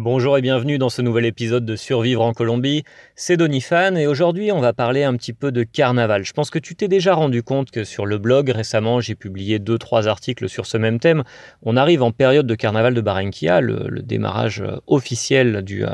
Bonjour et bienvenue dans ce nouvel épisode de Survivre en Colombie. C'est Donifan et aujourd'hui on va parler un petit peu de carnaval. Je pense que tu t'es déjà rendu compte que sur le blog récemment j'ai publié 2-3 articles sur ce même thème. On arrive en période de carnaval de Barranquilla, le, démarrage euh, officiel du, euh,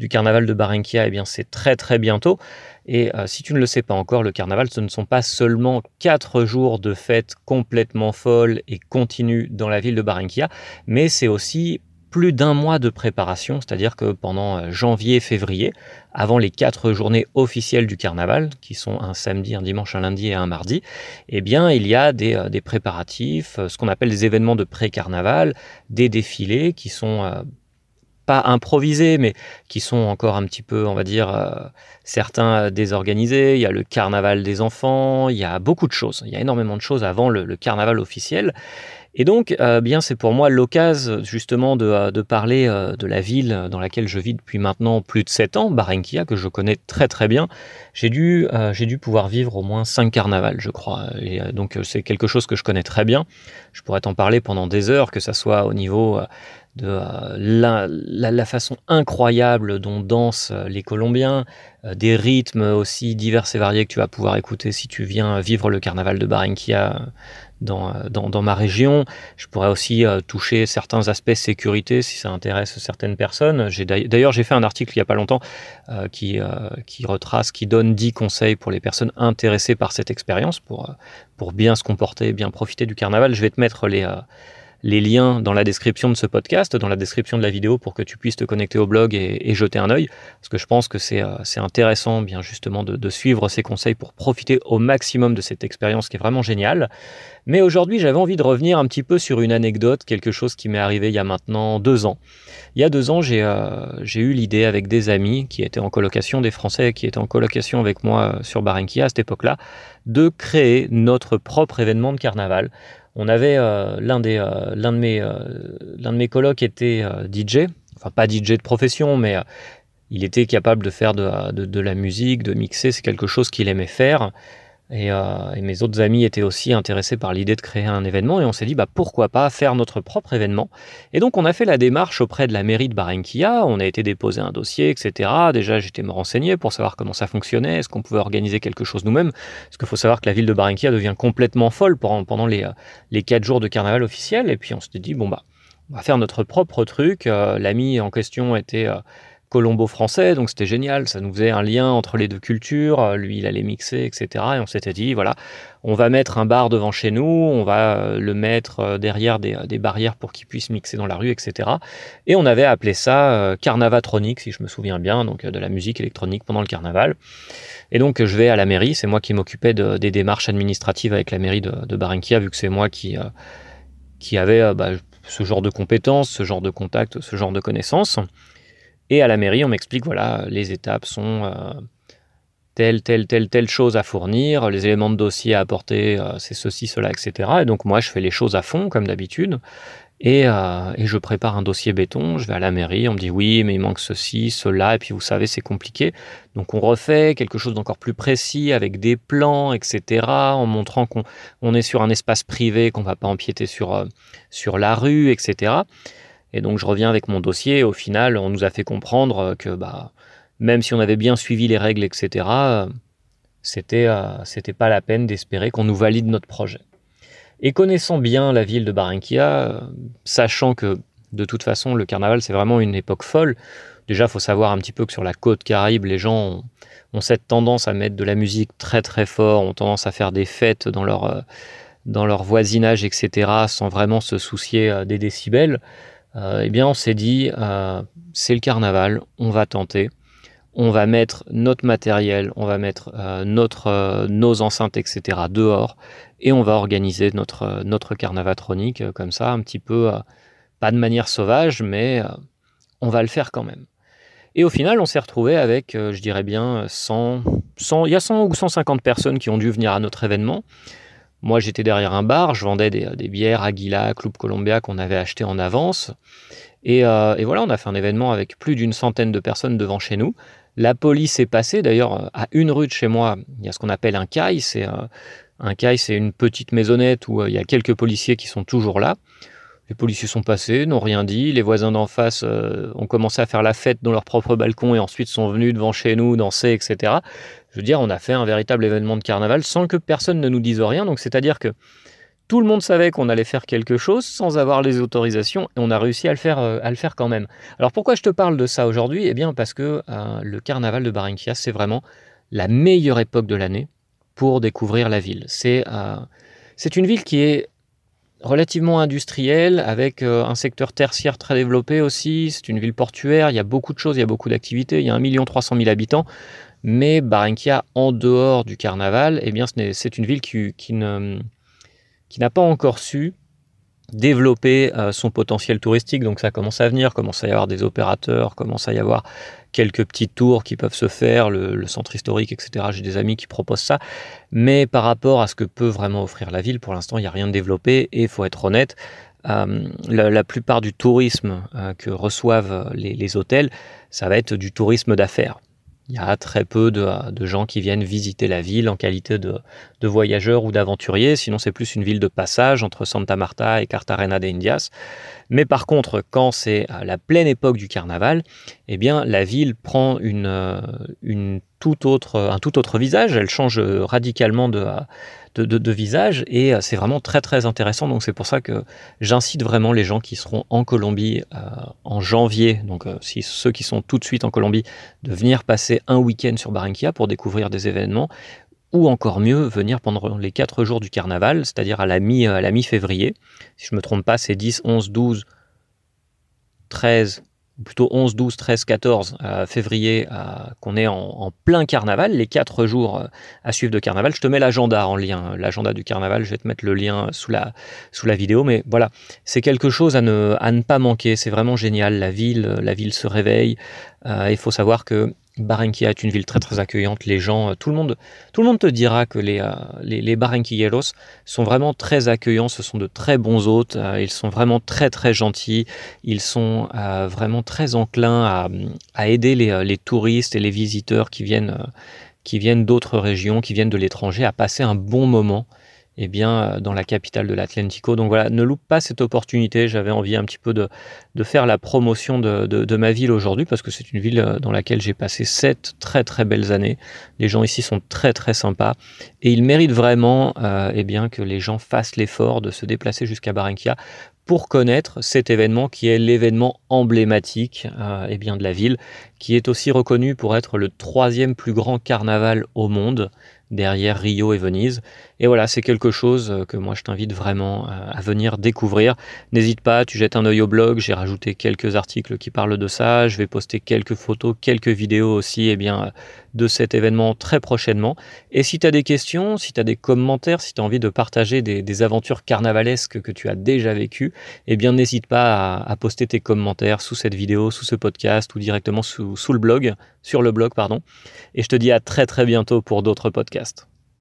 du carnaval de Barranquilla, eh bien c'est très très bientôt. Et euh, si tu ne le sais pas encore, le carnaval, ce ne sont pas seulement 4 jours de fête complètement folles et continues dans la ville de Barranquilla, mais c'est aussi plus d'un mois de préparation, c'est-à-dire que pendant euh, janvier, février, avant les quatre journées officielles du carnaval, qui sont un samedi, un dimanche, un lundi et un mardi, eh bien, il y a des, euh, préparatifs, euh, ce qu'on appelle des événements de pré-carnaval, des défilés qui sont pas improvisés, mais qui sont encore un petit peu, on va dire, certains désorganisés. Il y a le carnaval des enfants, il y a beaucoup de choses. Il y a énormément de choses avant le carnaval officiel. Et donc, euh, bien, c'est pour moi l'occasion justement de, euh, parler euh, de la ville dans laquelle je vis depuis maintenant plus de 7 ans, Barranquilla, que je connais très très bien. J'ai dû, j'ai dû pouvoir vivre au moins 5 carnavals, je crois. Et donc, c'est quelque chose que je connais très bien. Je pourrais t'en parler pendant des heures, que ça soit au niveau de la, la, façon incroyable dont dansent les Colombiens, des rythmes aussi divers et variés que tu vas pouvoir écouter si tu viens vivre le carnaval de Barranquilla dans, dans, ma région. Je pourrais aussi euh, toucher certains aspects sécurité si ça intéresse certaines personnes. D'ailleurs, j'ai fait un article il n'y a pas longtemps euh, qui, euh, qui retrace, qui donne 10 conseils pour les personnes intéressées par cette expérience, pour, pour bien se comporter, bien profiter du carnaval. Je vais te mettre les les liens dans la description de ce podcast, dans la description de la vidéo pour que tu puisses te connecter au blog et, jeter un œil. Parce que je pense que c'est euh, intéressant bien justement de, suivre ces conseils pour profiter au maximum de cette expérience qui est vraiment géniale. Mais aujourd'hui j'avais envie de revenir un petit peu sur une anecdote, quelque chose qui m'est arrivé il y a maintenant deux ans. Il y a deux ans j'ai euh, eu l'idée avec des amis qui étaient en colocation, des Français qui étaient en colocation avec moi sur Barranquilla à cette époque-là, de créer notre propre événement de carnaval on avait euh, l'un des euh, l'un de mes euh, l'un de mes colocs était DJ, enfin pas DJ de profession, mais il était capable de faire de, de la musique, de mixer, c'est quelque chose qu'il aimait faire. Euh, et, mes autres amis étaient aussi intéressés par l'idée de créer un événement et on s'est dit bah, pourquoi pas faire notre propre événement. Et donc on a fait la démarche auprès de la mairie de Barranquilla, on a été déposer un dossier, etc. Déjà j'étais me renseigner pour savoir comment ça fonctionnait, est-ce qu'on pouvait organiser quelque chose nous-mêmes, parce qu'il faut savoir que la ville de Barranquilla devient complètement folle pendant, les, euh, les quatre jours de carnaval officiel. Et puis on s'est dit bon bah on va faire notre propre truc. Euh, l'ami en question était colombo-français, donc c'était génial, ça nous faisait un lien entre les deux cultures, euh, lui il allait mixer, etc. Et on s'était dit, voilà, on va mettre un bar devant chez nous, on va euh, le mettre euh, derrière des, barrières pour qu'il puisse mixer dans la rue, etc. Et on avait appelé ça carnavatronique, si je me souviens bien, donc de la musique électronique pendant le carnaval. Et donc je vais à la mairie, c'est moi qui m'occupais des démarches administratives avec la mairie de, de Barranquilla, vu que c'est moi qui, qui avait bah, ce genre de compétences, ce genre de contacts, ce genre de connaissances. Et à la mairie, on m'explique, voilà, les étapes sont euh, telle, telle, telle, telle chose à fournir, les éléments de dossier à apporter, euh, c'est ceci, cela, etc. Et donc moi, je fais les choses à fond, comme d'habitude. Et, euh, et, je prépare un dossier béton, je vais à la mairie, on me dit oui, mais il manque ceci, cela, et puis vous savez, c'est compliqué. Donc on refait quelque chose d'encore plus précis avec des plans, etc., en montrant qu'on on est sur un espace privé, qu'on ne va pas empiéter sur, sur la rue, etc. Et donc je reviens avec mon dossier. au final, on nous a fait comprendre que bah, même si on avait bien suivi les règles, etc., c'était euh, c'était pas la peine d'espérer qu'on nous valide notre projet. Et connaissant bien la ville de Barranquilla, euh, sachant que de toute façon le carnaval c'est vraiment une époque folle, déjà faut savoir un petit peu que sur la côte caraïbe, les gens ont, cette tendance à mettre de la musique très très fort, ont tendance à faire des fêtes dans leur, euh, dans leur voisinage, etc., sans vraiment se soucier des décibels. Euh, eh bien on s'est dit, euh, c'est le carnaval, on va tenter, on va mettre notre matériel, on va mettre euh, notre, nos enceintes, etc. dehors, et on va organiser notre, notre carnavatronique comme ça, un petit peu, pas de manière sauvage, mais on va le faire quand même. Et au final, on s'est retrouvé avec, je dirais bien, 100, 100, il y a 100 ou 150 personnes qui ont dû venir à notre événement. Moi, j'étais derrière un bar, je vendais des, bières Aguila, Club Colombia qu'on avait acheté en avance. Euh, et, voilà, on a fait un événement avec plus d'une centaine de personnes devant chez nous. La police est passée, d'ailleurs, à une rue de chez moi, il y a ce qu'on appelle un caille. C'est euh, un caille, c'est une petite maisonnette où euh, il y a quelques policiers qui sont toujours là. Les policiers sont passés, n'ont rien dit. Les voisins d'en face euh, ont commencé à faire la fête dans leur propre balcon et ensuite sont venus devant chez nous danser, etc. Je veux dire, on a fait un véritable événement de carnaval sans que personne ne nous dise rien. Donc, c'est-à-dire que tout le monde savait qu'on allait faire quelque chose sans avoir les autorisations et on a réussi à le faire, euh, à le faire quand même. Alors, pourquoi je te parle de ça aujourd'hui? Eh bien, parce que euh, le carnaval de Barranquilla, c'est vraiment la meilleure époque de l'année pour découvrir la ville. C'est c'est une ville qui est relativement industrielle, avec euh, un secteur tertiaire très développé aussi. C'est une ville portuaire, il y a beaucoup de choses, il y a beaucoup d'activités. Il y a 1 300 000 habitants. Mais Barranquilla, en dehors du carnaval, eh bien, c'est une ville qui, n'a pas encore su développer euh, son potentiel touristique. Donc ça commence à venir, commence à y avoir des opérateurs, commence à y avoir quelques petites tours qui peuvent se faire, le, centre historique, etc. J'ai des amis qui proposent ça. Mais par rapport à ce que peut vraiment offrir la ville, pour l'instant, il n'y a rien de développé. Et il faut être honnête, euh, la, plupart du tourisme euh, que reçoivent les, hôtels, ça va être du tourisme d'affaires. Il y a très peu de, gens qui viennent visiter la ville en qualité de, voyageurs ou d'aventuriers, sinon c'est plus une ville de passage entre Santa Marta et Cartagena de Indias. Mais par contre, quand c'est à la pleine époque du carnaval, eh bien la ville prend une, tout autre, un tout autre visage, elle change radicalement de, visage et c'est vraiment très très intéressant. Donc c'est pour ça que j'incite vraiment les gens qui seront en Colombie euh, en janvier, donc euh, ceux qui sont tout de suite en Colombie, de venir passer un week-end sur Barranquilla pour découvrir des événements ou encore mieux venir pendant les 4 jours du carnaval, c'est-à-dire à la mi-février. si je ne me trompe pas, c'est 10, 11, 12, 13, plutôt 11, 12, 13, 14 février, qu'on est en, plein carnaval, les 4 jours euh, à suivre de carnaval. Je te mets l'agenda en lien, l'agenda du carnaval, je vais te mettre le lien sous la, sous la vidéo, mais voilà, c'est quelque chose à ne, à ne pas manquer, c'est vraiment génial, la ville, la ville se réveille, euh, il faut savoir que Barranquilla est une ville très très accueillante. Les gens, euh, tout le monde, tout le monde te dira que les, euh, les, sont vraiment très accueillants. Ce sont de très bons hôtes. Euh, ils sont vraiment très très gentils. Ils sont vraiment très enclins à, à aider les, les, touristes et les visiteurs qui viennent, qui viennent d'autres régions, qui viennent de l'étranger, à passer un bon moment eh bien, euh, dans la capitale de l'Atlantico. Donc voilà, ne loupe pas cette opportunité. J'avais envie un petit peu de, faire la promotion de, ma ville aujourd'hui parce que c'est une ville euh, dans laquelle j'ai passé sept très très belles années. Les gens ici sont très très sympas et ils méritent vraiment euh, eh bien, que les gens fassent l'effort de se déplacer jusqu'à Barranquilla pour connaître cet événement qui est l'événement emblématique eh bien, de la ville, qui est aussi reconnu pour être le troisième plus grand carnaval au monde derrière Rio et Venise. Et voilà, c'est quelque chose euh, que moi je t'invite vraiment euh, à venir découvrir. N'hésite pas, tu jettes un œil au blog, j'ai rajouté quelques articles qui parlent de ça, je vais poster quelques photos, quelques vidéos aussi eh bien, de cet événement très prochainement. Et si tu as des questions, si tu des commentaires, si tu as envie de partager des, aventures carnavalesques que tu as déjà vécues, eh bien n'hésite pas à, poster tes commentaires sous cette vidéo, sous ce podcast ou directement le blog, sur le blog, pardon. Et je te dis à très très bientôt pour d'autres podcasts.